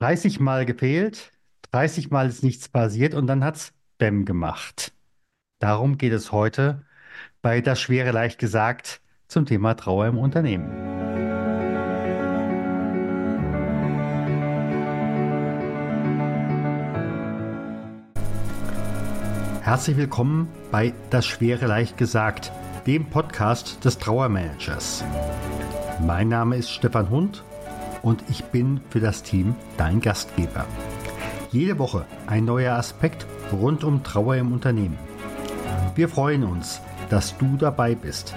30 Mal gefehlt, 30 Mal ist nichts passiert und dann hat's Bäm gemacht. Darum geht es heute bei Das Schwere leicht gesagt zum Thema Trauer im Unternehmen. Herzlich willkommen bei Das Schwere leicht gesagt, dem Podcast des Trauermanagers. Mein Name ist Stefan Hund und ich bin für das Team dein Gastgeber. Jede Woche ein neuer Aspekt rund um Trauer im Unternehmen. Wir freuen uns, dass du dabei bist.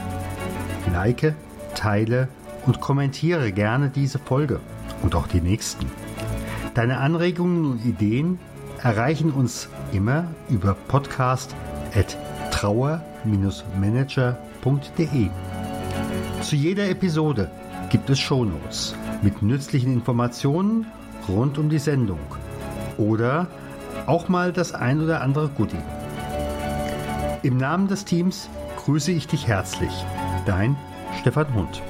Like, teile und kommentiere gerne diese Folge und auch die nächsten. Deine Anregungen und Ideen erreichen uns immer über podcast.trauer-manager.de. Zu jeder Episode gibt es Shownotes mit nützlichen Informationen rund um die Sendung oder auch mal das ein oder andere Goodie. Im Namen des Teams grüße ich dich herzlich. Dein Stefan Hund.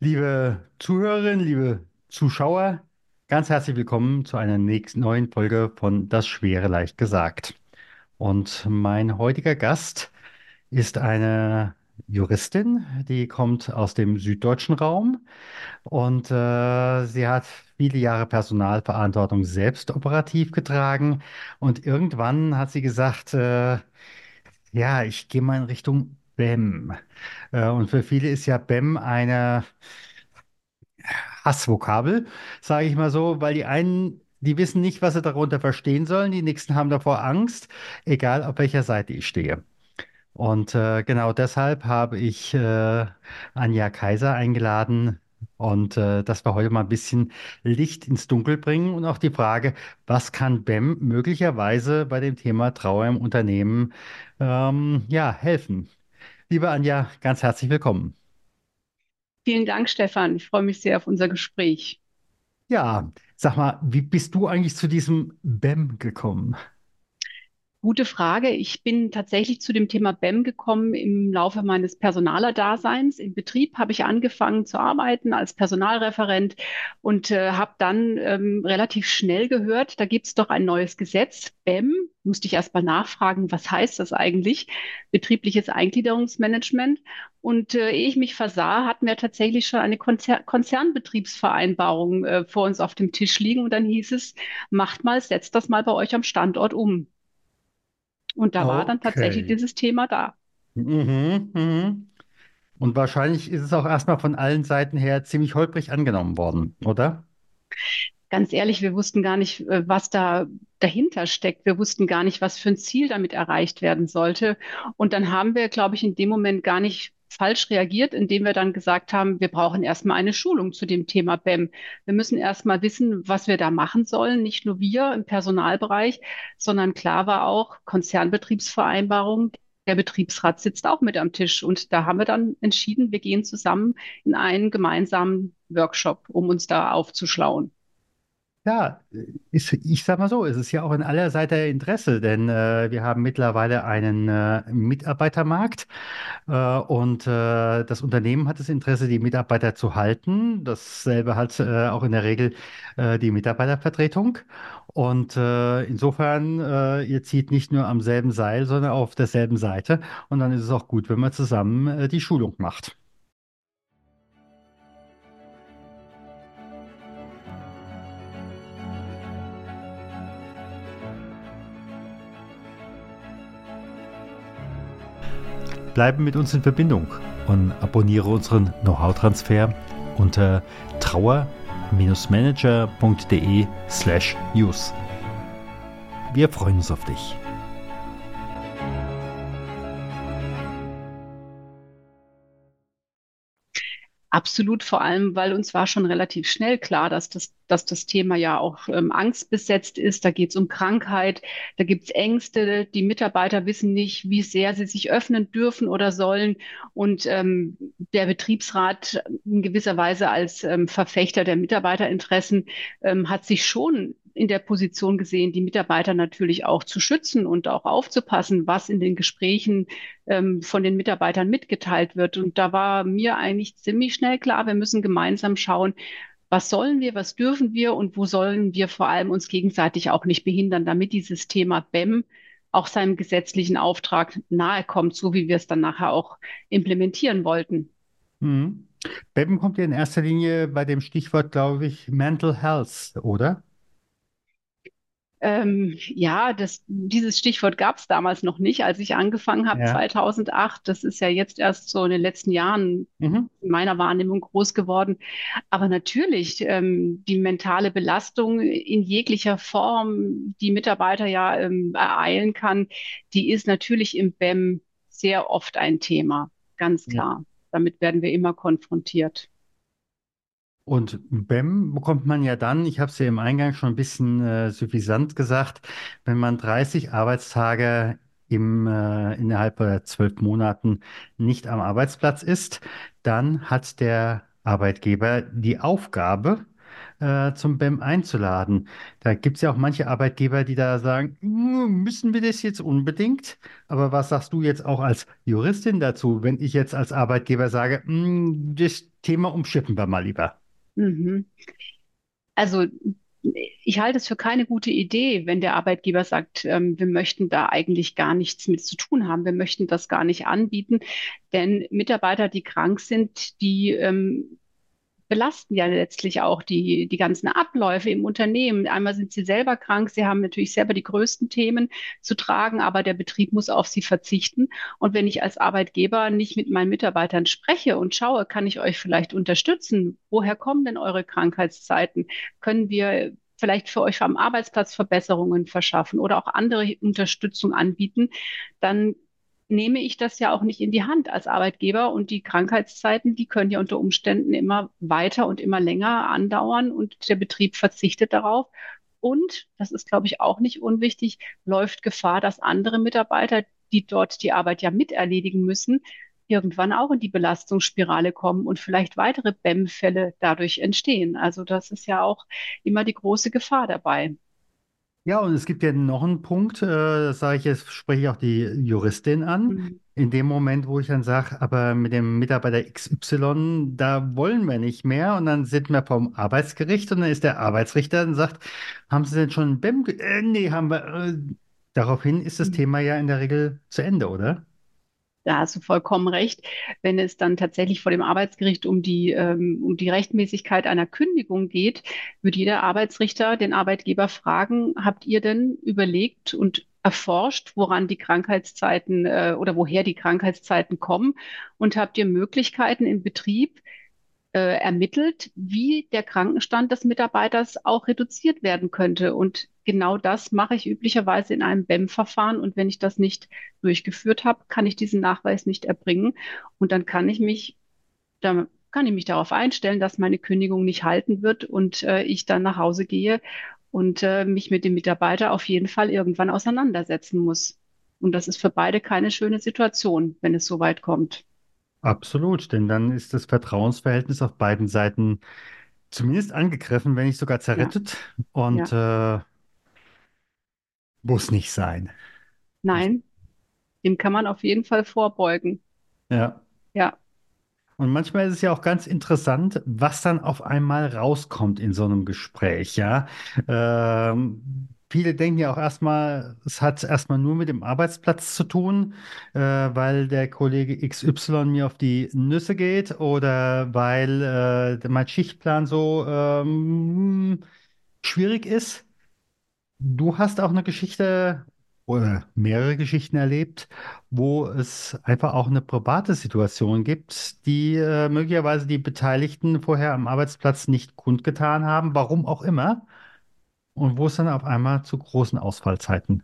Liebe Zuhörerinnen, liebe Zuschauer, Ganz herzlich willkommen zu einer nächsten neuen Folge von Das Schwere leicht gesagt. Und mein heutiger Gast ist eine Juristin, die kommt aus dem süddeutschen Raum und äh, sie hat viele Jahre Personalverantwortung selbst operativ getragen und irgendwann hat sie gesagt, äh, ja, ich gehe mal in Richtung BEM. Äh, und für viele ist ja BEM eine Hassvokabel, sage ich mal so, weil die einen, die wissen nicht, was sie darunter verstehen sollen, die nächsten haben davor Angst, egal auf welcher Seite ich stehe. Und äh, genau deshalb habe ich äh, Anja Kaiser eingeladen und äh, dass wir heute mal ein bisschen Licht ins Dunkel bringen und auch die Frage, was kann BEM möglicherweise bei dem Thema Trauer im Unternehmen ähm, ja, helfen. Liebe Anja, ganz herzlich willkommen. Vielen Dank, Stefan. Ich freue mich sehr auf unser Gespräch. Ja, sag mal, wie bist du eigentlich zu diesem BEM gekommen? Gute Frage. Ich bin tatsächlich zu dem Thema BEM gekommen im Laufe meines Personalerdaseins. Im Betrieb habe ich angefangen zu arbeiten als Personalreferent und äh, habe dann ähm, relativ schnell gehört, da gibt es doch ein neues Gesetz, BEM. Musste ich erst mal nachfragen, was heißt das eigentlich? Betriebliches Eingliederungsmanagement. Und äh, ehe ich mich versah, hatten wir tatsächlich schon eine Konzer Konzernbetriebsvereinbarung äh, vor uns auf dem Tisch liegen. Und dann hieß es, macht mal, setzt das mal bei euch am Standort um. Und da war dann tatsächlich Okay. dieses Thema da. Mhm, mhm. Und wahrscheinlich ist es auch erstmal von allen Seiten her ziemlich holprig angenommen worden, oder? Ganz ehrlich, wir wussten gar nicht, äh, was da dahinter steckt. Wir wussten gar nicht, was für ein Ziel damit erreicht werden sollte. Und dann haben wir, glaube ich, in dem Moment gar nicht falsch reagiert, indem wir dann gesagt haben, wir brauchen erstmal eine Schulung zu dem Thema BEM. Wir müssen erstmal wissen, was wir da machen sollen. Nicht nur wir im Personalbereich, sondern klar war auch Konzernbetriebsvereinbarung. Der Betriebsrat sitzt auch mit am Tisch. Und da haben wir dann entschieden, wir gehen zusammen in einen gemeinsamen Workshop, um uns da aufzuschlauen. Ja, ist, ich sag mal so, es ist ja auch in aller Seite Interesse, denn äh, wir haben mittlerweile einen äh, Mitarbeitermarkt äh, und äh, das Unternehmen hat das Interesse, die Mitarbeiter zu halten. Dasselbe hat äh, auch in der Regel äh, die Mitarbeitervertretung. Und äh, insofern, äh, ihr zieht nicht nur am selben Seil, sondern auf derselben Seite. Und dann ist es auch gut, wenn man zusammen äh, die Schulung macht. Bleibe mit uns in Verbindung und abonniere unseren Know-how-Transfer unter trauer-manager.de slash news. Wir freuen uns auf dich. Absolut, vor allem, weil uns war schon relativ schnell klar, dass das, dass das Thema ja auch ähm, angstbesetzt ist. Da geht es um Krankheit, da gibt es Ängste. Die Mitarbeiter wissen nicht, wie sehr sie sich öffnen dürfen oder sollen. Und ähm, der Betriebsrat in gewisser Weise als ähm, Verfechter der Mitarbeiterinteressen ähm, hat sich schon in der Position gesehen, die Mitarbeiter natürlich auch zu schützen und auch aufzupassen, was in den Gesprächen ähm, von den Mitarbeitern mitgeteilt wird. Und da war mir eigentlich ziemlich schnell klar, wir müssen gemeinsam schauen, was sollen wir, was dürfen wir und wo sollen wir vor allem uns gegenseitig auch nicht behindern, damit dieses Thema BEM auch seinem gesetzlichen Auftrag nahe kommt, so wie wir es dann nachher auch implementieren wollten. Mhm. BEM kommt ja in erster Linie bei dem Stichwort, glaube ich, Mental Health, oder? Ähm, ja, das, dieses Stichwort gab es damals noch nicht, als ich angefangen habe, Ja. 2008. Das ist ja jetzt erst so in den letzten Jahren Mhm. in meiner Wahrnehmung groß geworden. Aber natürlich, ähm, die mentale Belastung in jeglicher Form, die Mitarbeiter ja ähm, ereilen kann, die ist natürlich im BEM sehr oft ein Thema, ganz Ja. klar. Damit werden wir immer konfrontiert. Und BEM bekommt man ja dann, ich habe es ja im Eingang schon ein bisschen äh, suffisant gesagt, wenn man 30 Arbeitstage im, äh, innerhalb der zwölf Monaten nicht am Arbeitsplatz ist, dann hat der Arbeitgeber die Aufgabe, äh, zum BEM einzuladen. Da gibt es ja auch manche Arbeitgeber, die da sagen, "Mm, müssen wir das jetzt unbedingt? Aber was sagst du jetzt auch als Juristin dazu, wenn ich jetzt als Arbeitgeber sage, "Mm, das Thema umschiffen wir mal lieber? Mhm. Also ich halte es für keine gute Idee, wenn der Arbeitgeber sagt, ähm, wir möchten da eigentlich gar nichts mit zu tun haben, wir möchten das gar nicht anbieten, denn Mitarbeiter, die krank sind, die ähm, belasten ja letztlich auch die, die ganzen Abläufe im Unternehmen. Einmal sind sie selber krank, sie haben natürlich selber die größten Themen zu tragen, aber der Betrieb muss auf sie verzichten. Und wenn ich als Arbeitgeber nicht mit meinen Mitarbeitern spreche und schaue, kann ich euch vielleicht unterstützen? Woher kommen denn eure Krankheitszeiten? Können wir vielleicht für euch am Arbeitsplatz Verbesserungen verschaffen oder auch andere Unterstützung anbieten? Dann nehme ich das ja auch nicht in die Hand als Arbeitgeber und die Krankheitszeiten, die können ja unter Umständen immer weiter und immer länger andauern und der Betrieb verzichtet darauf. Und, das ist, glaube ich, auch nicht unwichtig, läuft Gefahr, dass andere Mitarbeiter, die dort die Arbeit ja miterledigen müssen, irgendwann auch in die Belastungsspirale kommen und vielleicht weitere BEM-Fälle dadurch entstehen. Also das ist ja auch immer die große Gefahr dabei. Ja, und es gibt ja noch einen Punkt, äh, das sage ich jetzt, spreche ich auch die Juristin an. Mhm. In dem Moment, wo ich dann sage, aber mit dem Mitarbeiter XY, da wollen wir nicht mehr. Und dann sind wir vom Arbeitsgericht und dann ist der Arbeitsrichter und sagt, haben Sie denn schon einen BEM? Äh, nee, haben wir. Äh, daraufhin ist das Mhm. Thema ja in der Regel zu Ende, oder? Da hast du vollkommen recht. Wenn es dann tatsächlich vor dem Arbeitsgericht um die, ähm, um die Rechtmäßigkeit einer Kündigung geht, wird jeder Arbeitsrichter den Arbeitgeber fragen, habt ihr denn überlegt und erforscht, woran die Krankheitszeiten, äh, oder woher die Krankheitszeiten kommen? Und habt ihr Möglichkeiten im Betrieb, äh, ermittelt, wie der Krankenstand des Mitarbeiters auch reduziert werden könnte. Und genau das mache ich üblicherweise in einem BEM-Verfahren. Und wenn ich das nicht durchgeführt habe, kann ich diesen Nachweis nicht erbringen. Und dann kann ich mich, da kann ich mich darauf einstellen, dass meine Kündigung nicht halten wird und äh, ich dann nach Hause gehe und äh, mich mit dem Mitarbeiter auf jeden Fall irgendwann auseinandersetzen muss. Und das ist für beide keine schöne Situation, wenn es so weit kommt. Absolut, denn dann ist das Vertrauensverhältnis auf beiden Seiten zumindest angegriffen, wenn nicht sogar Ja, zerrüttet. Und ja. äh, muss nicht sein. Muss, Nein, dem kann man auf jeden Fall vorbeugen. ja. Ja. Und manchmal ist es ja auch ganz interessant, was dann auf einmal rauskommt in so einem Gespräch, ja. Ähm, viele denken ja auch erstmal, es hat erstmal nur mit dem Arbeitsplatz zu tun, äh, weil der Kollege XY mir auf die Nüsse geht oder weil äh, mein Schichtplan so ähm, schwierig ist. Du hast auch eine Geschichte oder mehrere Geschichten erlebt, wo es einfach auch eine private Situation gibt, die äh, möglicherweise die Beteiligten vorher am Arbeitsplatz nicht kundgetan haben, warum auch immer, und wo es dann auf einmal zu großen Ausfallzeiten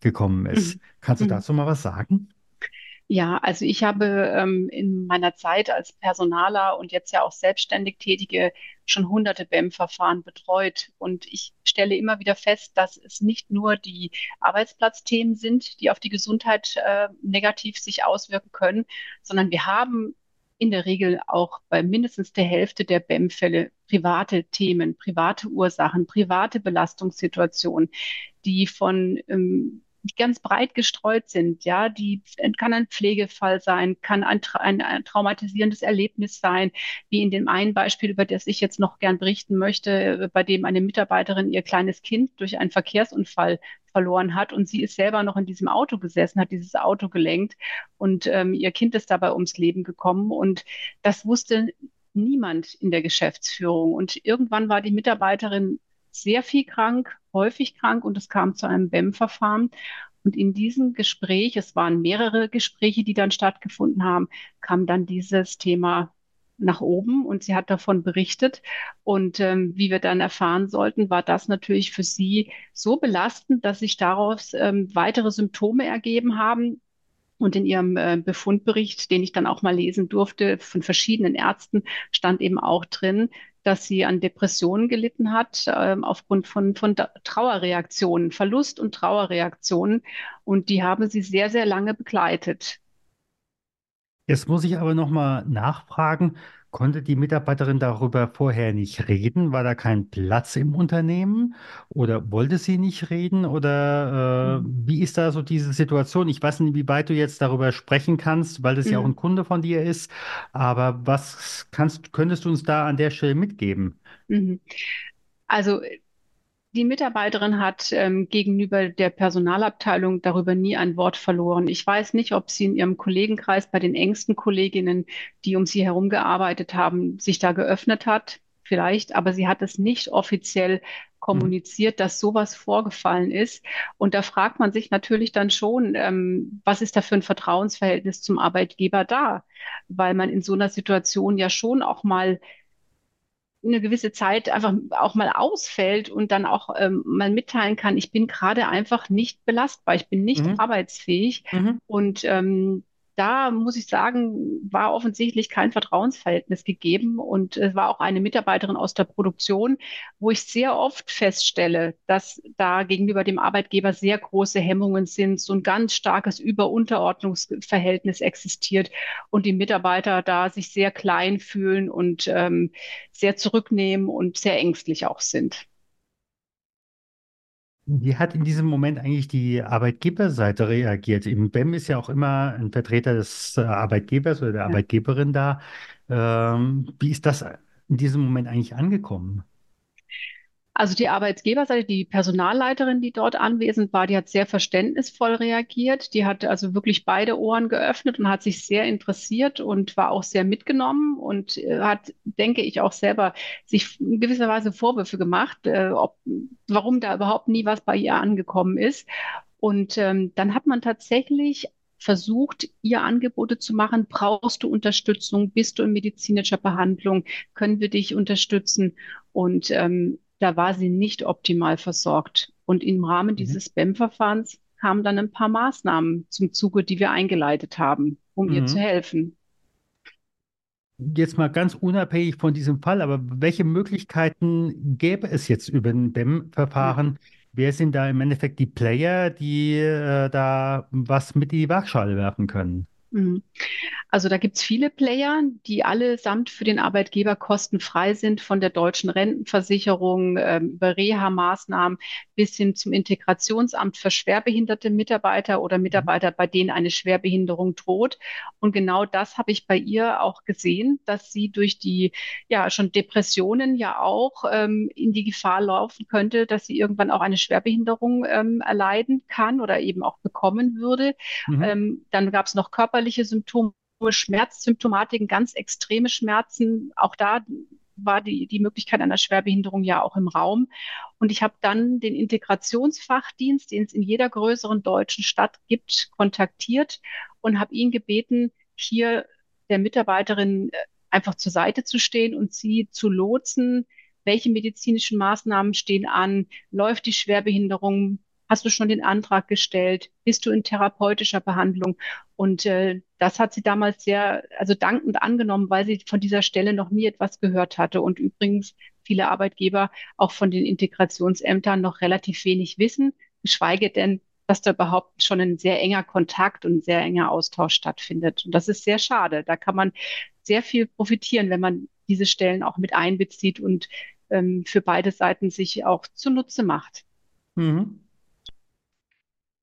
gekommen ist. Mhm. Kannst du Mhm. dazu mal was sagen? Ja, also ich habe ähm, in meiner Zeit als Personaler und jetzt ja auch selbstständig Tätige schon hunderte BEM-Verfahren betreut. Und ich stelle immer wieder fest, dass es nicht nur die Arbeitsplatzthemen sind, die auf die Gesundheit äh, negativ sich auswirken können, sondern wir haben in der Regel auch bei mindestens der Hälfte der BEM-Fälle private Themen, private Ursachen, private Belastungssituationen, die von ähm, ganz breit gestreut sind. Ja, die kann ein Pflegefall sein, kann ein, ein, ein, traumatisierendes Erlebnis sein, wie in dem einen Beispiel, über das ich jetzt noch gern berichten möchte, bei dem eine Mitarbeiterin ihr kleines Kind durch einen Verkehrsunfall verloren hat und sie ist selber noch in diesem Auto gesessen, hat dieses Auto gelenkt und ähm, ihr Kind ist dabei ums Leben gekommen und das wusste niemand in der Geschäftsführung und irgendwann war die Mitarbeiterin sehr viel krank, häufig krank und es kam zu einem BEM-Verfahren. Und in diesem Gespräch, es waren mehrere Gespräche, die dann stattgefunden haben, kam dann dieses Thema nach oben und sie hat davon berichtet. Und ähm, wie wir dann erfahren sollten, war das natürlich für sie so belastend, dass sich daraus ähm, weitere Symptome ergeben haben. Und in ihrem äh, Befundbericht, den ich dann auch mal lesen durfte, von verschiedenen Ärzten, stand eben auch drin, dass sie an Depressionen gelitten hat, äh, aufgrund von, von Trauerreaktionen, Verlust und Trauerreaktionen. Und die haben sie sehr, sehr lange begleitet. Jetzt muss ich aber nochmal nachfragen, Konnte die Mitarbeiterin darüber vorher nicht reden? War da kein Platz im Unternehmen? Oder wollte sie nicht reden? Oder äh, Mhm. wie ist da so diese Situation? Ich weiß nicht, wie weit du jetzt darüber sprechen kannst, weil das ja auch Mhm. ein Kunde von dir ist. Aber was kannst, könntest du uns da an der Stelle mitgeben? Mhm. Also Die Mitarbeiterin hat ähm, gegenüber der Personalabteilung darüber nie ein Wort verloren. Ich weiß nicht, ob sie in ihrem Kollegenkreis bei den engsten Kolleginnen, die um sie herum gearbeitet haben, sich da geöffnet hat. Vielleicht, aber sie hat es nicht offiziell kommuniziert, dass sowas vorgefallen ist. Und da fragt man sich natürlich dann schon, ähm, was ist da für ein Vertrauensverhältnis zum Arbeitgeber da? Weil man in so einer Situation ja schon auch mal eine gewisse Zeit einfach auch mal ausfällt und dann auch ähm, mal mitteilen kann, ich bin gerade einfach nicht belastbar, ich bin nicht Mhm. arbeitsfähig. Mhm. Und ähm, da muss ich sagen, war offensichtlich kein Vertrauensverhältnis gegeben. Und es war auch eine Mitarbeiterin aus der Produktion, wo ich sehr oft feststelle, dass da gegenüber dem Arbeitgeber sehr große Hemmungen sind, so ein ganz starkes Über-Unterordnungsverhältnis existiert und die Mitarbeiter da sich sehr klein fühlen und ähm, sehr zurücknehmen und sehr ängstlich auch sind. Wie hat in diesem Moment eigentlich die Arbeitgeberseite reagiert? Im BEM ist ja auch immer ein Vertreter des äh, Arbeitgebers oder der Ja. Arbeitgeberin da. Ähm, wie ist das in diesem Moment eigentlich angekommen? Also die Arbeitgeberseite, die Personalleiterin, die dort anwesend war, die hat sehr verständnisvoll reagiert. Die hat also wirklich beide Ohren geöffnet und hat sich sehr interessiert und war auch sehr mitgenommen und äh, hat, denke ich, auch selber sich in gewisser Weise Vorwürfe gemacht, äh, ob, warum da überhaupt nie was bei ihr angekommen ist. Und ähm, dann hat man tatsächlich versucht, ihr Angebote zu machen. Brauchst du Unterstützung? Bist du in medizinischer Behandlung? Können wir dich unterstützen? Und ähm, da war sie nicht optimal versorgt. Und im Rahmen Mhm. dieses SPAM-Verfahrens kamen dann ein paar Maßnahmen zum Zuge, die wir eingeleitet haben, um ihr zu Mhm. helfen. Jetzt mal ganz unabhängig von diesem Fall, aber welche Möglichkeiten gäbe es jetzt über ein. BEM-Verfahren? Wer sind da im Endeffekt die Player, die äh, da was mit in die Waagschale werfen können? Mhm. Also da gibt's viele Player, die allesamt für den Arbeitgeber kostenfrei sind, von der deutschen Rentenversicherung ähm, über Reha-Maßnahmen bis hin zum Integrationsamt für schwerbehinderte Mitarbeiter oder Mhm. Mitarbeiter, bei denen eine Schwerbehinderung droht. Und genau das habe ich bei ihr auch gesehen, dass sie durch die ja schon Depressionen ja auch ähm, in die Gefahr laufen könnte, dass sie irgendwann auch eine Schwerbehinderung ähm, erleiden kann oder eben auch bekommen würde. Mhm. Ähm, dann gab es noch körperliche Symptome. Schmerzsymptomatiken, ganz extreme Schmerzen. Auch da war die, die Möglichkeit einer Schwerbehinderung ja auch im Raum. Und ich habe dann den Integrationsfachdienst, den es in jeder größeren deutschen Stadt gibt, kontaktiert und habe ihn gebeten, hier der Mitarbeiterin äh, einfach zur Seite zu stehen und sie zu lotsen. Welche medizinischen Maßnahmen stehen an? Läuft die Schwerbehinderung? Hast du schon den Antrag gestellt? Bist du in therapeutischer Behandlung? Und äh, das hat sie damals sehr, also dankend angenommen, weil sie von dieser Stelle noch nie etwas gehört hatte. Und übrigens viele Arbeitgeber auch von den Integrationsämtern noch relativ wenig wissen, geschweige denn, dass da überhaupt schon ein sehr enger Kontakt und ein sehr enger Austausch stattfindet. Und das ist sehr schade. Da kann man sehr viel profitieren, wenn man diese Stellen auch mit einbezieht und ähm, für beide Seiten sich auch zunutze macht. Mhm.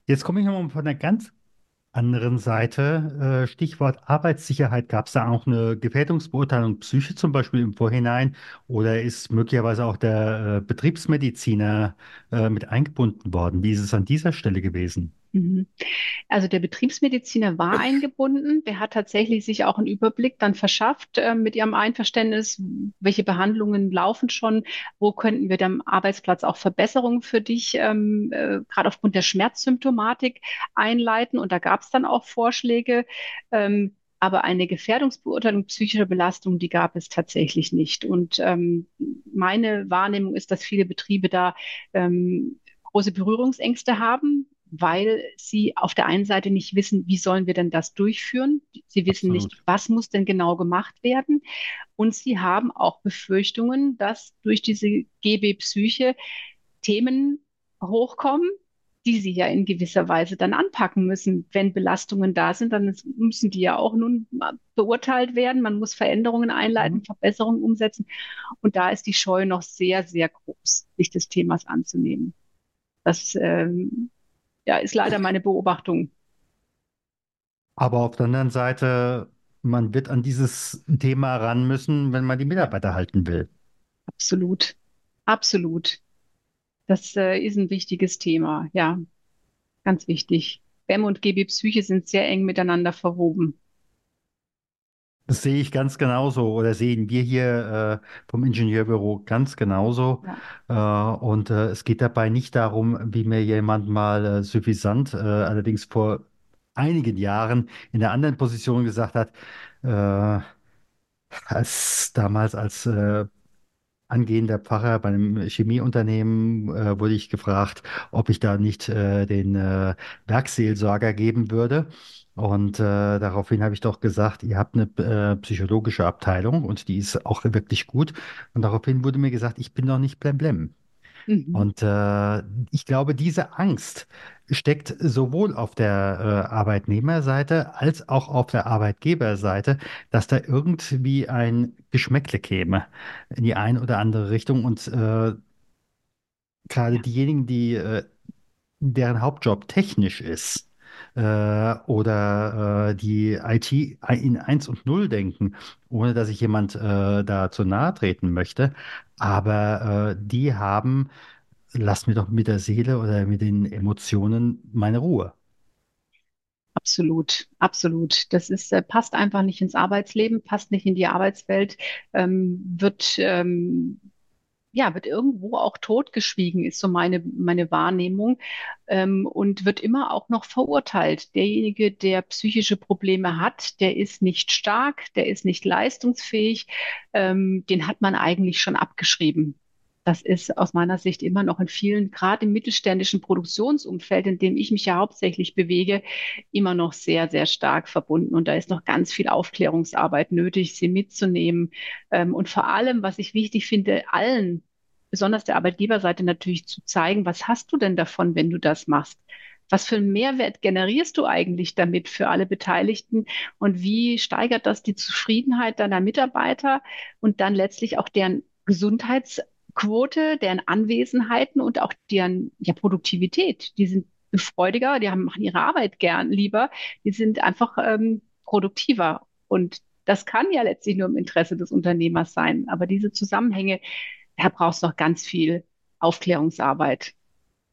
Jetzt komme ich nochmal von einer ganz anderen Seite. Äh, Stichwort Arbeitssicherheit. Gab es da auch eine Gefährdungsbeurteilung Psyche zum Beispiel im Vorhinein? Oder ist möglicherweise auch der äh, Betriebsmediziner äh, mit eingebunden worden? Wie ist es an dieser Stelle gewesen? Mhm. Also der Betriebsmediziner war eingebunden. Der hat tatsächlich sich auch einen Überblick dann verschafft äh, mit ihrem Einverständnis, welche Behandlungen laufen schon, wo könnten wir am Arbeitsplatz auch Verbesserungen für dich, ähm, äh, gerade aufgrund der Schmerzsymptomatik einleiten. Und da gab es dann auch Vorschläge. Ähm, aber eine Gefährdungsbeurteilung psychischer Belastung, die gab es tatsächlich nicht. Und ähm, meine Wahrnehmung ist, dass viele Betriebe da ähm, große Berührungsängste haben, weil sie auf der einen Seite nicht wissen, wie sollen wir denn das durchführen? Sie wissen Absolut. nicht, was muss denn genau gemacht werden? Und sie haben auch Befürchtungen, dass durch diese GB-Psyche Themen hochkommen, die sie ja in gewisser Weise dann anpacken müssen. Wenn Belastungen da sind, dann müssen die ja auch nun beurteilt werden. Man muss Veränderungen einleiten, Mhm. Verbesserungen umsetzen. Und da ist die Scheu noch sehr, sehr groß, sich des Themas anzunehmen. Das ähm, ja, ist leider meine Beobachtung. Aber auf der anderen Seite, man wird an dieses Thema ran müssen, wenn man die Mitarbeiter halten will. Absolut. Absolut. Das äh, ist ein wichtiges Thema. Ja, ganz wichtig. BEM und GB Psyche sind sehr eng miteinander verwoben. Das sehe ich ganz genauso oder sehen wir hier äh, vom Ingenieurbüro ganz genauso. Ja. Äh, und äh, es geht dabei nicht darum, wie mir jemand mal äh, suffisant, äh, allerdings vor einigen Jahren in einer anderen Position gesagt hat, äh, als damals als angehender Pfarrer bei einem Chemieunternehmen äh, wurde ich gefragt, ob ich da nicht äh, den äh, Werkseelsorger geben würde. Und äh, daraufhin habe ich doch gesagt, ihr habt eine äh, psychologische Abteilung und die ist auch wirklich gut. Und daraufhin wurde mir gesagt, ich bin doch nicht blemblem. Mhm. Und äh, ich glaube, diese Angst steckt sowohl auf der äh, Arbeitnehmerseite als auch auf der Arbeitgeberseite, dass da irgendwie ein Geschmäckle käme in die eine oder andere Richtung. Und äh, gerade diejenigen, die äh, deren Hauptjob technisch ist äh, oder äh, die IT in eins und null denken, ohne dass ich jemand äh, da zu nahe treten möchte, aber äh, die haben lass mir doch mit der Seele oder mit den Emotionen meine Ruhe. Absolut. Absolut. Das ist, äh, passt einfach nicht ins Arbeitsleben, passt nicht in die Arbeitswelt, ähm, wird ähm, ja, wird irgendwo auch totgeschwiegen, ist so meine, meine Wahrnehmung, ähm, und wird immer auch noch verurteilt. Derjenige, der psychische Probleme hat, der ist nicht stark, der ist nicht leistungsfähig, ähm, den hat man eigentlich schon abgeschrieben. Das ist aus meiner Sicht immer noch in vielen, gerade im mittelständischen Produktionsumfeld, in dem ich mich ja hauptsächlich bewege, immer noch sehr, sehr stark verbunden. Und da ist noch ganz viel Aufklärungsarbeit nötig, sie mitzunehmen. Ähm, und vor allem, was ich wichtig finde, allen besonders der Arbeitgeberseite natürlich zu zeigen, was hast du denn davon, wenn du das machst? Was für einen Mehrwert generierst du eigentlich damit für alle Beteiligten und wie steigert das die Zufriedenheit deiner Mitarbeiter und dann letztlich auch deren Gesundheitsquote, deren Anwesenheiten und auch deren ja, Produktivität? Die sind freudiger, die haben, machen ihre Arbeit gern lieber, die sind einfach ähm, produktiver und das kann ja letztlich nur im Interesse des Unternehmers sein. Aber diese Zusammenhänge, da brauchst du noch ganz viel Aufklärungsarbeit.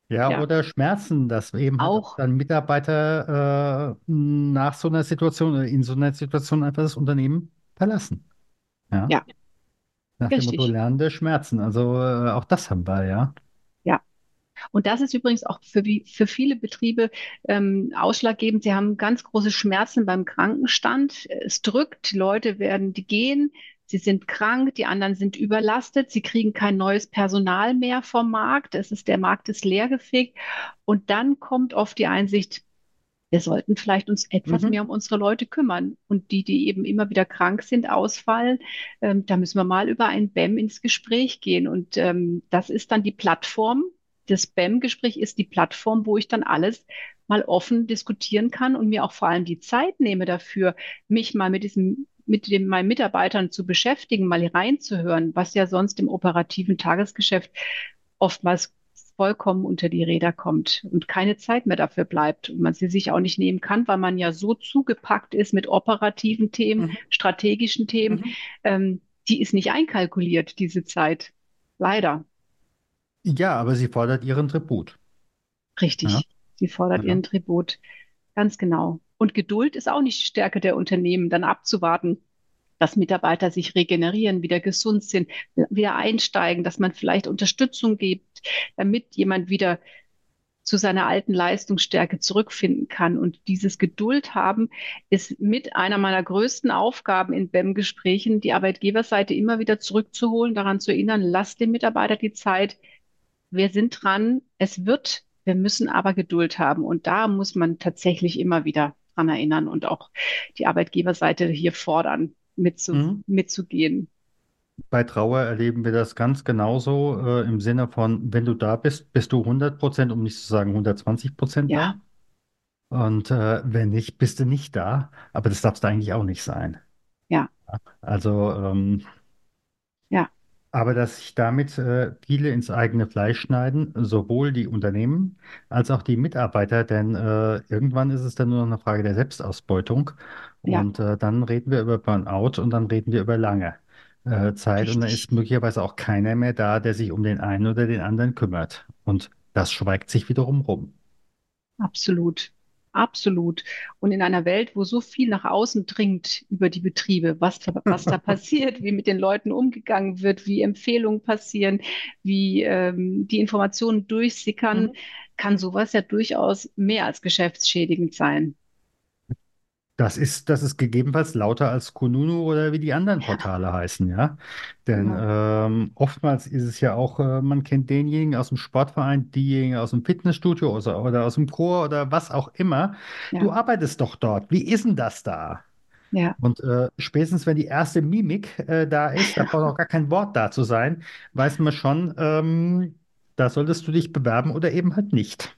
Ja, Ja, oder Schmerzen, dass eben halt auch auch. dann Mitarbeiter äh, nach so einer Situation oder in so einer Situation einfach das Unternehmen verlassen. Ja, Ja, nach dem Motto richtig. lernende Schmerzen. Also äh, auch das haben wir, ja. Ja. Und das ist übrigens auch für, für viele Betriebe ähm, ausschlaggebend. Sie haben ganz große Schmerzen beim Krankenstand. Es drückt, Leute werden, die gehen, sie sind krank, die anderen sind überlastet, sie kriegen kein neues Personal mehr vom Markt. Es ist, der Markt ist leergefegt. Und dann kommt oft die Einsicht, wir sollten vielleicht uns etwas Mhm. mehr um unsere Leute kümmern. Und die, die eben immer wieder krank sind, ausfallen, ähm, da müssen wir mal über ein BEM ins Gespräch gehen. Und ähm, das ist dann die Plattform. Das BEM-Gespräch ist die Plattform, wo ich dann alles mal offen diskutieren kann und mir auch vor allem die Zeit nehme dafür, mich mal mit diesem mit den, meinen Mitarbeitern zu beschäftigen, mal reinzuhören, was ja sonst im operativen Tagesgeschäft oftmals vollkommen unter die Räder kommt und keine Zeit mehr dafür bleibt und man sie sich auch nicht nehmen kann, weil man ja so zugepackt ist mit operativen Themen, mhm. strategischen Themen, mhm. ähm, die ist nicht einkalkuliert, diese Zeit. Leider. Ja, aber sie fordert ihren Tribut. Richtig. Ja. Sie fordert ja. ihren Tribut. Ganz genau. Und Geduld ist auch nicht Stärke der Unternehmen, dann abzuwarten, dass Mitarbeiter sich regenerieren, wieder gesund sind, wieder einsteigen, dass man vielleicht Unterstützung gibt, damit jemand wieder zu seiner alten Leistungsstärke zurückfinden kann. Und dieses Geduld haben ist mit einer meiner größten Aufgaben in BEM-Gesprächen, die Arbeitgeberseite immer wieder zurückzuholen, daran zu erinnern, lasst dem Mitarbeiter die Zeit. Wir sind dran. Es wird. Wir müssen aber Geduld haben. Und da muss man tatsächlich immer wieder dran erinnern und auch die Arbeitgeberseite hier fordern mitzu mhm. mitzugehen. Bei Trauer erleben wir das ganz genauso äh, im Sinne von, wenn du da bist, bist du 100 Prozent, um nicht zu sagen 120 Prozent ja. da. Und äh, wenn nicht, bist du nicht da. Aber das darfst du eigentlich auch nicht sein. Ja. Also ähm, ja. Aber dass sich damit äh, viele ins eigene Fleisch schneiden, sowohl die Unternehmen als auch die Mitarbeiter, denn äh, irgendwann ist es dann nur noch eine Frage der Selbstausbeutung. Ja. Und äh, dann reden wir über Burnout und dann reden wir über lange äh, Zeit. Und dann Richtig. ist möglicherweise auch keiner mehr da, der sich um den einen oder den anderen kümmert. Und das schweigt sich wiederum rum. Absolut. Absolut. Und in einer Welt, wo so viel nach außen dringt über die Betriebe, was, was da passiert, wie mit den Leuten umgegangen wird, wie Empfehlungen passieren, wie ähm, die Informationen durchsickern, mhm. kann sowas ja durchaus mehr als geschäftsschädigend sein. Das ist, das ist gegebenenfalls lauter als Kununu oder wie die anderen Portale heißen, ja. Denn Genau. ähm, oftmals ist es ja auch, äh, man kennt denjenigen aus dem Sportverein, diejenigen aus dem Fitnessstudio oder, oder aus dem Chor oder was auch immer. Du Ja, arbeitest doch dort. Wie ist denn das da? ja, Und äh, spätestens, wenn die erste Mimik äh, da ist, da braucht auch gar kein Wort da zu sein, weiß man schon, ähm, da solltest du dich bewerben oder eben halt nicht.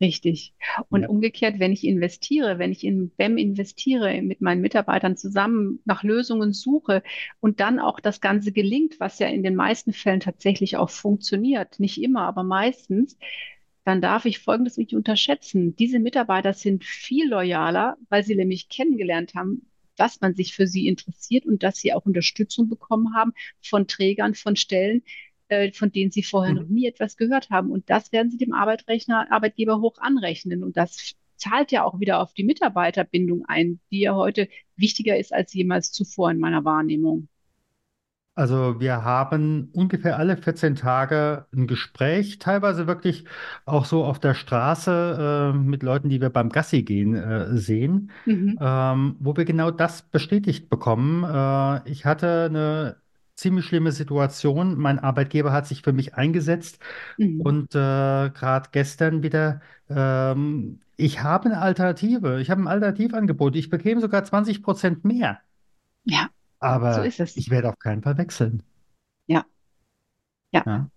Richtig. Und Ja. umgekehrt, wenn ich investiere, wenn ich in BEM investiere, mit meinen Mitarbeitern zusammen nach Lösungen suche und dann auch das Ganze gelingt, was ja in den meisten Fällen tatsächlich auch funktioniert, nicht immer, aber meistens, dann darf ich Folgendes nicht unterschätzen. Diese Mitarbeiter sind viel loyaler, weil sie nämlich kennengelernt haben, dass man sich für sie interessiert und dass sie auch Unterstützung bekommen haben von Trägern, von Stellen, äh, von denen sie vorher noch Mhm. nie etwas gehört haben. Und das werden sie dem Arbeitsrechner, Arbeitgeber hoch anrechnen. Und das zahlt ja auch wieder auf die Mitarbeiterbindung ein, die ja heute wichtiger ist als jemals zuvor in meiner Wahrnehmung. Also wir haben ungefähr alle 14 Tage ein Gespräch, teilweise wirklich auch so auf der Straße äh, mit Leuten, die wir beim Gassi gehen äh, sehen, Mhm. ähm, wo wir genau das bestätigt bekommen. Äh, ich hatte eine ziemlich schlimme Situation. Mein Arbeitgeber hat sich für mich eingesetzt Mhm. und äh, gerade gestern wieder, ähm, ich habe eine Alternative, ich habe ein Alternativangebot. Ich bekäme sogar 20 Prozent mehr, Ja, so aber es. ich werde auf keinen Fall wechseln. Ja, ja. Ja.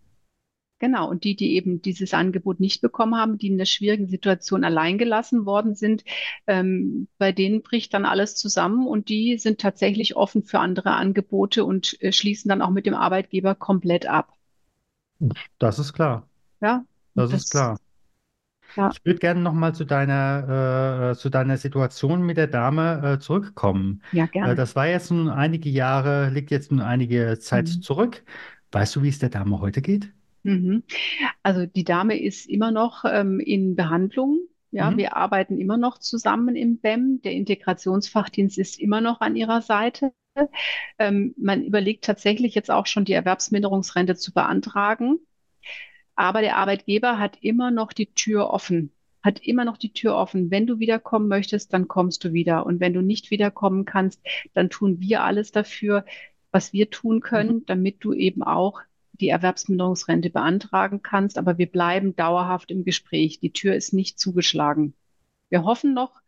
Genau, und die, die eben dieses Angebot nicht bekommen haben, die in einer schwierigen Situation allein gelassen worden sind, ähm, bei denen bricht dann alles zusammen und die sind tatsächlich offen für andere Angebote und äh, schließen dann auch mit dem Arbeitgeber komplett ab. Das ist klar. Ja, und Das ist das, klar. ja, Ich würde gerne nochmal zu deiner, äh, zu deiner Situation mit der Dame, äh, zurückkommen. ja, Äh, gerne. das war jetzt nun einige Jahre, liegt jetzt nun einige Zeit Mhm. zurück. Weißt du, wie es der Dame heute geht? Mhm. Also die Dame ist immer noch ähm, in Behandlung. Ja, Mhm. wir arbeiten immer noch zusammen im BEM. Der Integrationsfachdienst ist immer noch an ihrer Seite. Ähm, man überlegt tatsächlich jetzt auch schon die Erwerbsminderungsrente zu beantragen. Aber der Arbeitgeber hat immer noch die Tür offen, hat immer noch die Tür offen. Wenn du wiederkommen möchtest, dann kommst du wieder. Und wenn du nicht wiederkommen kannst, dann tun wir alles dafür, was wir tun Mhm. können, damit du eben auch die Erwerbsminderungsrente beantragen kannst. Aber wir bleiben dauerhaft im Gespräch. Die Tür ist nicht zugeschlagen. Wir hoffen noch,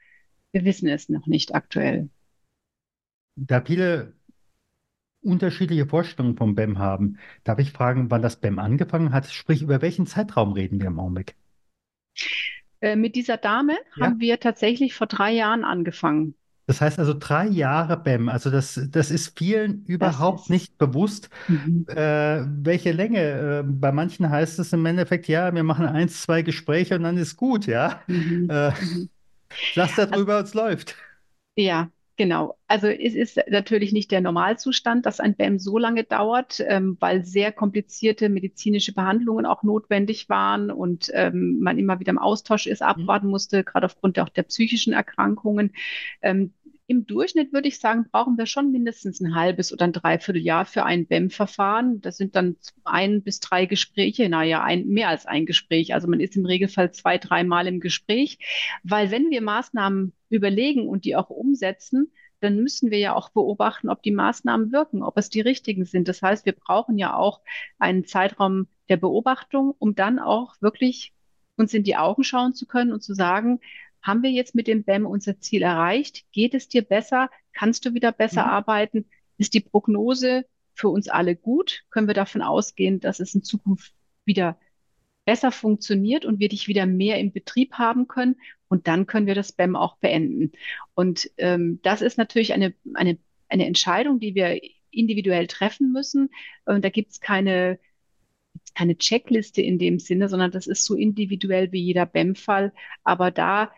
wir wissen es noch nicht aktuell. Da viele unterschiedliche Vorstellungen vom BEM haben, darf ich fragen, wann das BEM angefangen hat? Sprich, über welchen Zeitraum reden wir im Augenblick? Äh, mit dieser Dame Ja? haben wir tatsächlich vor drei Jahren angefangen. Das heißt also drei Jahre BEM. Also das, das ist vielen überhaupt ist, nicht bewusst, mhm, äh, welche Länge. Äh, bei manchen heißt es im Endeffekt, ja, wir machen eins, zwei Gespräche und dann ist gut, ja. mhm, Äh, mhm. lass da Also, es läuft. ja, genau. Also es ist natürlich nicht der Normalzustand, dass ein BEM so lange dauert, ähm, weil sehr komplizierte medizinische Behandlungen auch notwendig waren und ähm, man immer wieder im Austausch ist, Mhm. abwarten musste, gerade aufgrund auch der psychischen Erkrankungen. Ähm, Im Durchschnitt würde ich sagen, brauchen wir schon mindestens ein halbes oder ein Dreivierteljahr für ein BEM-Verfahren. Das sind dann ein bis drei Gespräche, naja, ein, mehr als ein Gespräch. Also man ist im Regelfall zwei, dreimal im Gespräch. Weil wenn wir Maßnahmen überlegen und die auch umsetzen, dann müssen wir ja auch beobachten, ob die Maßnahmen wirken, ob es die richtigen sind. Das heißt, wir brauchen ja auch einen Zeitraum der Beobachtung, um dann auch wirklich uns in die Augen schauen zu können und zu sagen, haben wir jetzt mit dem BEM unser Ziel erreicht? Geht es dir besser? Kannst du wieder besser Mhm. arbeiten? Ist die Prognose für uns alle gut? Können wir davon ausgehen, dass es in Zukunft wieder besser funktioniert und wir dich wieder mehr im Betrieb haben können. Und dann können wir das Spam auch beenden. Und ähm, das ist natürlich eine, eine, eine Entscheidung, die wir individuell treffen müssen. Und da gibt es keine, keine Checkliste in dem Sinne, sondern das ist so individuell wie jeder BEM-Fall. Aber da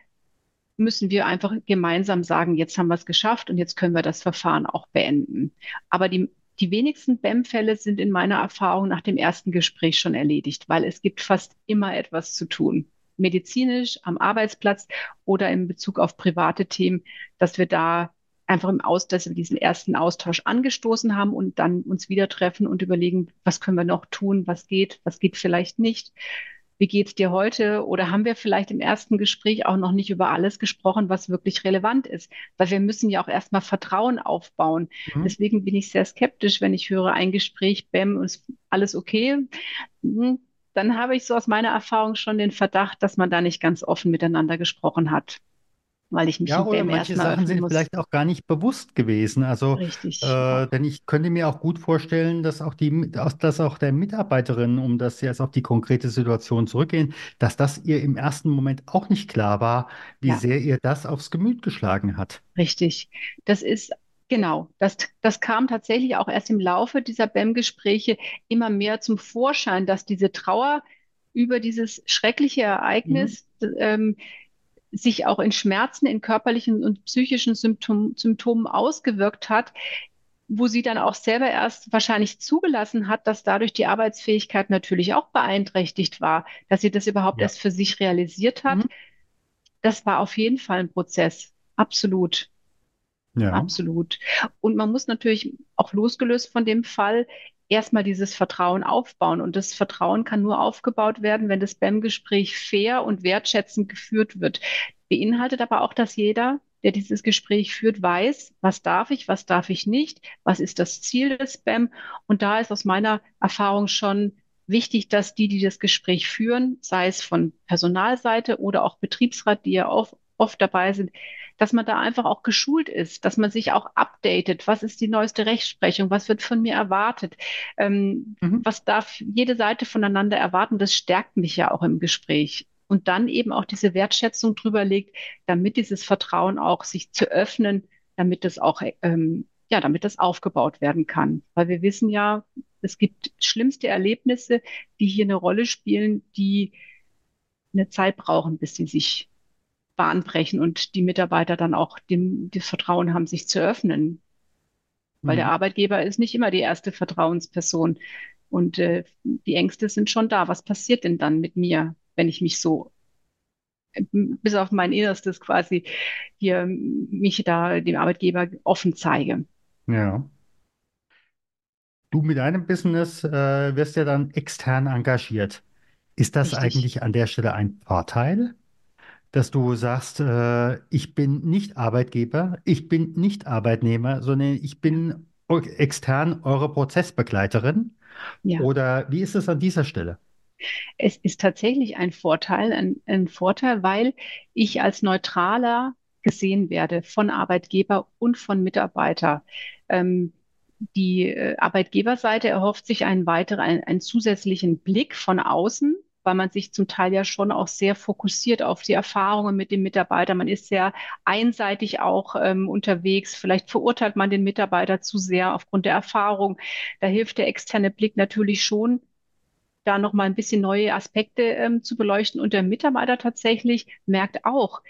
müssen wir einfach gemeinsam sagen, jetzt haben wir es geschafft und jetzt können wir das Verfahren auch beenden. Aber die, die wenigsten BEM-Fälle sind in meiner Erfahrung nach dem ersten Gespräch schon erledigt, weil es gibt fast immer etwas zu tun. Medizinisch, am Arbeitsplatz oder in Bezug auf private Themen, dass wir da einfach im Aus, dass wir diesen ersten Austausch angestoßen haben und dann uns wieder treffen und überlegen, was können wir noch tun, was geht, was geht vielleicht nicht. Wie geht's dir heute? Oder haben wir vielleicht im ersten Gespräch auch noch nicht über alles gesprochen, was wirklich relevant ist? Weil wir müssen ja auch erstmal Vertrauen aufbauen. Mhm. Deswegen bin ich sehr skeptisch, wenn ich höre, ein Gespräch, bäm, ist alles okay. Hm, Dann habe ich so aus meiner Erfahrung schon den Verdacht, dass man da nicht ganz offen miteinander gesprochen hat, weil ich mich Ja, im oder BEM manche erstmal Sachen sind muss. vielleicht auch gar nicht bewusst gewesen. Also, Richtig, ja, äh, denn ich könnte mir auch gut vorstellen, dass auch die, dass auch der Mitarbeiterin, um das jetzt auf die konkrete Situation zurückgehen, dass das ihr im ersten Moment auch nicht klar war, wie ja. sehr ihr das aufs Gemüt geschlagen hat. Richtig. Das ist genau, das, das kam tatsächlich auch erst im Laufe dieser BEM-Gespräche immer mehr zum Vorschein, dass diese Trauer über dieses schreckliche Mhm. Ereignis ähm, sich auch in Schmerzen, in körperlichen und psychischen Symptom, Symptomen ausgewirkt hat, wo sie dann auch selber erst wahrscheinlich zugelassen hat, dass dadurch die Arbeitsfähigkeit natürlich auch beeinträchtigt war, dass sie das überhaupt Ja. erst für sich realisiert hat. Mhm. Das war auf jeden Fall ein Prozess. Absolut. Ja. Absolut. Und man muss natürlich auch losgelöst von dem Fall erstmal dieses Vertrauen aufbauen. Und das Vertrauen kann nur aufgebaut werden, wenn das BEM-Gespräch fair und wertschätzend geführt wird. Beinhaltet aber auch, dass jeder, der dieses Gespräch führt, weiß, was darf ich, was darf ich nicht, was ist das Ziel des BEM. Und da ist aus meiner Erfahrung schon wichtig, dass die, die das Gespräch führen, sei es von Personalseite oder auch Betriebsrat, die ja auch oft dabei sind, dass man da einfach auch geschult ist, dass man sich auch updatet. Was ist die neueste Rechtsprechung? Was wird von mir erwartet? Ähm, Mhm. was darf jede Seite voneinander erwarten? Das stärkt mich ja auch im Gespräch. Und dann eben auch diese Wertschätzung drüber legt, damit dieses Vertrauen auch sich zu öffnen, damit das auch, ähm, ja, damit das aufgebaut werden kann. Weil wir wissen ja, es gibt schlimmste Erlebnisse, die hier eine Rolle spielen, die eine Zeit brauchen, bis sie sich Bahn brechen und die Mitarbeiter dann auch dem, das Vertrauen haben, sich zu öffnen. Weil der Mhm. Arbeitgeber ist nicht immer die erste Vertrauensperson. Und äh, die Ängste sind schon da. Was passiert denn dann mit mir, wenn ich mich so bis auf mein Innerstes quasi hier mich da dem Arbeitgeber offen zeige? Ja. Du mit deinem Business äh, wirst ja dann extern engagiert. Ist das Richtig. eigentlich an der Stelle ein Vorteil? Dass du sagst, äh, ich bin nicht Arbeitgeber, ich bin nicht Arbeitnehmer, sondern ich bin extern eure Prozessbegleiterin? Ja. Oder wie ist es an dieser Stelle? Es ist tatsächlich ein Vorteil, ein, ein Vorteil, weil ich als neutraler gesehen werde von Arbeitgeber und von Mitarbeiter. Ähm, die äh, Arbeitgeberseite erhofft sich einen weiteren, einen, einen zusätzlichen Blick von außen, weil man sich zum Teil ja schon auch sehr fokussiert auf die Erfahrungen mit dem Mitarbeiter. Man ist sehr einseitig auch ähm, unterwegs. Vielleicht verurteilt man den Mitarbeiter zu sehr aufgrund der Erfahrung. Da hilft der externe Blick natürlich schon, da noch mal ein bisschen neue Aspekte ähm, zu beleuchten. Und der Mitarbeiter tatsächlich merkt auch,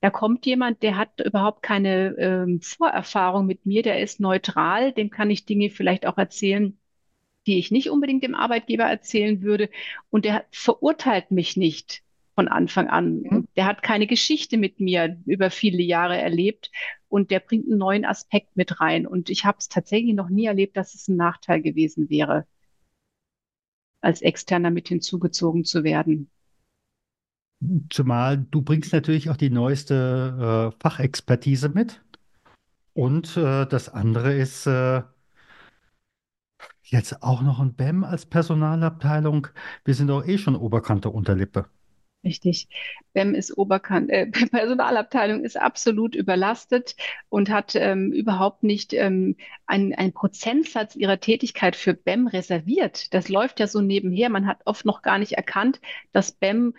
da kommt jemand, der hat überhaupt keine ähm, Vorerfahrung mit mir, der ist neutral, dem kann ich Dinge vielleicht auch erzählen, die ich nicht unbedingt dem Arbeitgeber erzählen würde. Und der verurteilt mich nicht von Anfang an. Mhm. Der hat keine Geschichte mit mir über viele Jahre erlebt und der bringt einen neuen Aspekt mit rein. Und ich habe es tatsächlich noch nie erlebt, dass es ein Nachteil gewesen wäre, als Externer mit hinzugezogen zu werden. Zumal du bringst natürlich auch die neueste äh, Fachexpertise mit. Und äh, das andere ist äh, jetzt auch noch ein BEM als Personalabteilung. Wir sind doch eh schon Oberkante Unterlippe. Richtig. BEM ist Oberkant, äh, Personalabteilung ist absolut überlastet und hat ähm, überhaupt nicht ähm, einen Prozentsatz ihrer Tätigkeit für BEM reserviert. Das läuft ja so nebenher. Man hat oft noch gar nicht erkannt, dass BEM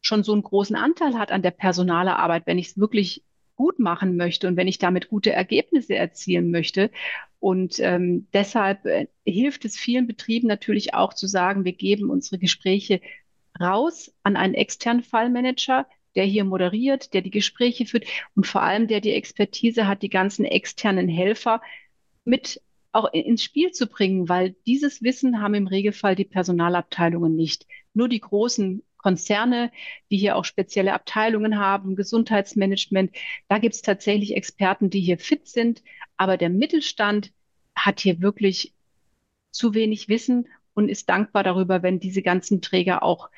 schon so einen großen Anteil hat an der Personalarbeit, wenn ich es wirklich gut machen möchte und wenn ich damit gute Ergebnisse erzielen möchte. Und ähm, deshalb äh, hilft es vielen Betrieben natürlich auch zu sagen, wir geben unsere Gespräche raus an einen externen Fallmanager, der hier moderiert, der die Gespräche führt und vor allem der die Expertise hat, die ganzen externen Helfer mit auch ins Spiel zu bringen, weil dieses Wissen haben im Regelfall die Personalabteilungen nicht. Nur die großen Konzerne, die hier auch spezielle Abteilungen haben, Gesundheitsmanagement. Da gibt es tatsächlich Experten, die hier fit sind. Aber der Mittelstand hat hier wirklich zu wenig Wissen und ist dankbar darüber, wenn diese ganzen Träger auch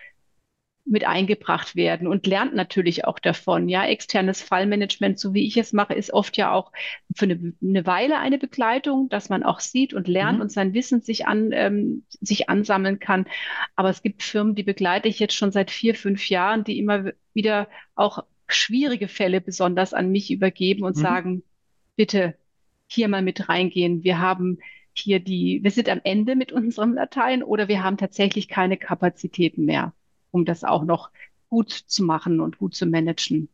mit eingebracht werden und lernt natürlich auch davon. Ja, externes Fallmanagement, so wie ich es mache, ist oft ja auch für eine, eine Weile eine Begleitung, dass man auch sieht und lernt mhm. und sein Wissen sich an, ähm, sich ansammeln kann. Aber es gibt Firmen, die begleite ich jetzt schon seit vier, fünf Jahren, die immer wieder auch schwierige Fälle besonders an mich übergeben und mhm. sagen, bitte hier mal mit reingehen. Wir haben hier die, wir sind am Ende mit unseren Dateien oder wir haben tatsächlich keine Kapazitäten mehr um das auch noch gut zu machen und gut zu managen.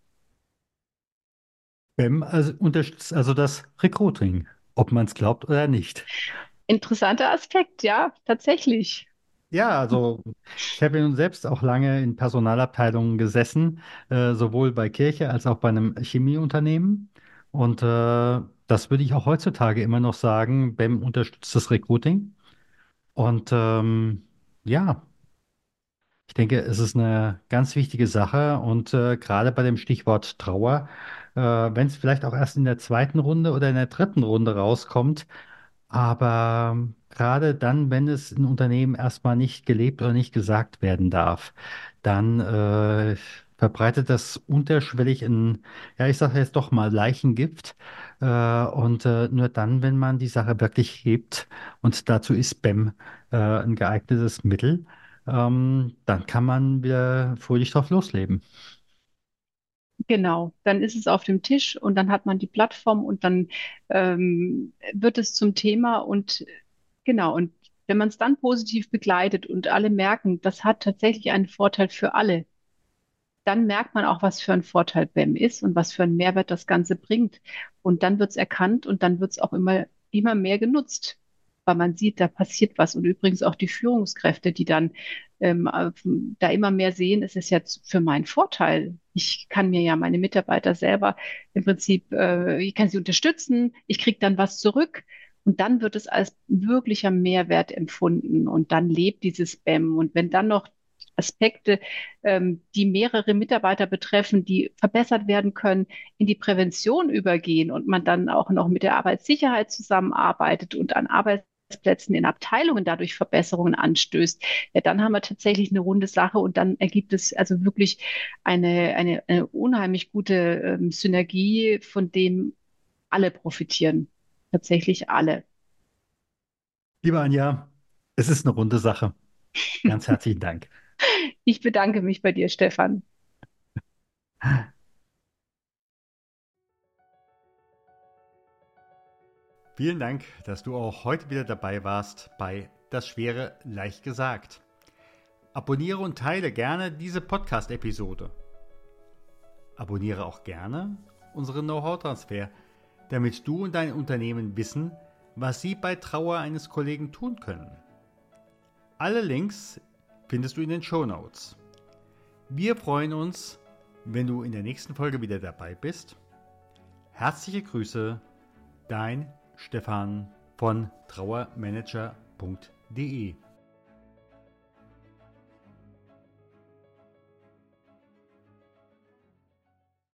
BEM also unterstützt also das Recruiting, ob man es glaubt oder nicht. Interessanter Aspekt, ja, tatsächlich. Ja, also ich habe nun selbst auch lange in Personalabteilungen gesessen, äh, sowohl bei Kirche als auch bei einem Chemieunternehmen. Und äh, das würde ich auch heutzutage immer noch sagen, BEM unterstützt das Recruiting. Und ähm, ja, ich denke, es ist eine ganz wichtige Sache. Und äh, gerade bei dem Stichwort Trauer, äh, wenn es vielleicht auch erst in der zweiten Runde oder in der dritten Runde rauskommt, aber gerade dann, wenn es in Unternehmen erstmal nicht gelebt oder nicht gesagt werden darf, dann äh, verbreitet das unterschwellig ein, ja, ich sage jetzt doch mal Leichengift. Äh, und äh, nur dann, wenn man die Sache wirklich hebt, und dazu ist BEM äh, ein geeignetes Mittel, ähm, dann kann man wieder fröhlich drauf losleben. Genau, dann ist es auf dem Tisch und dann hat man die Plattform und dann ähm, wird es zum Thema und genau, und wenn man es dann positiv begleitet und alle merken, das hat tatsächlich einen Vorteil für alle, dann merkt man auch, was für ein Vorteil BEM ist und was für einen Mehrwert das Ganze bringt. Und dann wird es erkannt und dann wird es auch immer, immer mehr genutzt weil man sieht, da passiert was. Und übrigens auch die Führungskräfte, die dann ähm, da immer mehr sehen, es ist jetzt für meinen Vorteil. Ich kann mir ja meine Mitarbeiter selber im Prinzip, äh, ich kann sie unterstützen, ich kriege dann was zurück. Und dann wird es als wirklicher Mehrwert empfunden und dann lebt dieses Spam. Und wenn dann noch Aspekte, ähm, die mehrere Mitarbeiter betreffen, die verbessert werden können, in die Prävention übergehen und man dann auch noch mit der Arbeitssicherheit zusammenarbeitet und an Arbeits Arbeitsplätzen in Abteilungen dadurch Verbesserungen anstößt, ja, dann haben wir tatsächlich eine runde Sache und dann ergibt es also wirklich eine, eine, eine unheimlich gute ähm, Synergie, von dem alle profitieren. Tatsächlich alle. Lieber Anja, es ist eine runde Sache. Ganz herzlichen Dank. Ich bedanke mich bei dir, Stefan. Vielen Dank, dass du auch heute wieder dabei warst bei Das Schwere leicht gesagt. Abonniere und teile gerne diese Podcast-Episode. Abonniere auch gerne unseren Know-how-Transfer, damit du und dein Unternehmen wissen, was sie bei Trauer eines Kollegen tun können. Alle Links findest du in den Show Notes. Wir freuen uns, wenn du in der nächsten Folge wieder dabei bist. Herzliche Grüße, dein Stefan von trauermanager.de.